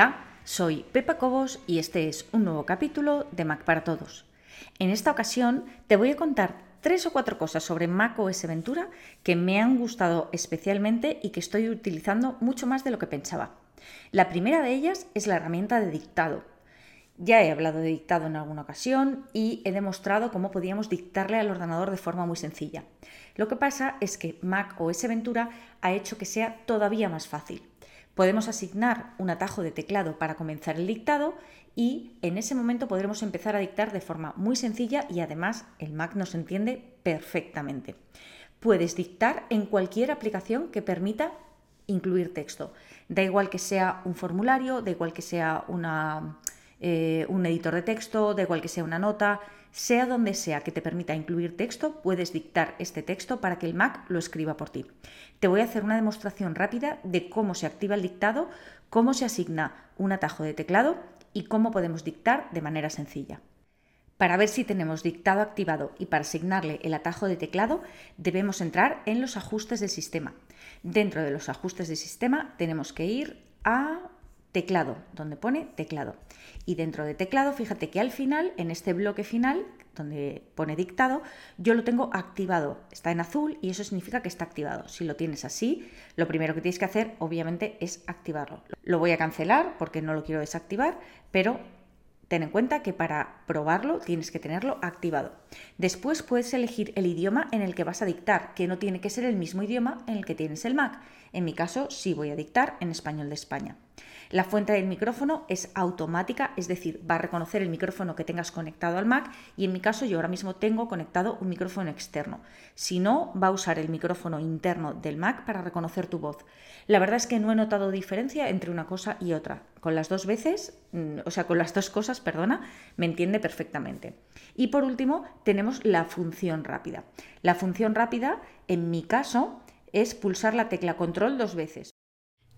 Hola, soy Pepa Cobos y este es un nuevo capítulo de Mac para Todos. En esta ocasión te voy a contar tres o cuatro cosas sobre Mac OS Ventura que me han gustado especialmente y que estoy utilizando mucho más de lo que pensaba. La primera de ellas es la herramienta de dictado. Ya he hablado de dictado en alguna ocasión y he demostrado cómo podíamos dictarle al ordenador de forma muy sencilla. Lo que pasa es que Mac OS Ventura ha hecho que sea todavía más fácil. Podemos asignar un atajo de teclado para comenzar el dictado y en ese momento podremos empezar a dictar de forma muy sencilla y además el Mac nos entiende perfectamente. Puedes dictar en cualquier aplicación que permita incluir texto. Da igual que sea un formulario, da igual que sea eh, un editor de texto, da igual que sea una nota, sea donde sea que te permita incluir texto, puedes dictar este texto para que el Mac lo escriba por ti. Te voy a hacer una demostración rápida de cómo se activa el dictado, cómo se asigna un atajo de teclado y cómo podemos dictar de manera sencilla. Para ver si tenemos dictado activado y para asignarle el atajo de teclado, debemos entrar en los ajustes del sistema. Dentro de los ajustes del sistema tenemos que ir a teclado, donde pone teclado. Y dentro de teclado, fíjate que al final, en este bloque final, donde pone dictado, yo lo tengo activado. Está en azul y eso significa que está activado. Si lo tienes así, lo primero que tienes que hacer, obviamente, es activarlo. Lo voy a cancelar porque no lo quiero desactivar, pero ten en cuenta que para probarlo tienes que tenerlo activado. Después puedes elegir el idioma en el que vas a dictar, que no tiene que ser el mismo idioma en el que tienes el Mac. En mi caso, sí voy a dictar en español de España. La fuente del micrófono es automática, es decir, va a reconocer el micrófono que tengas conectado al Mac y en mi caso yo ahora mismo tengo conectado un micrófono externo. Si no, va a usar el micrófono interno del Mac para reconocer tu voz. La verdad es que no he notado diferencia entre una cosa y otra. Con las dos veces, mm, o sea, con las dos cosas, perdona, me entiende perfectamente. Y por último, tenemos la función rápida. La función rápida, en mi caso, es pulsar la tecla control dos veces.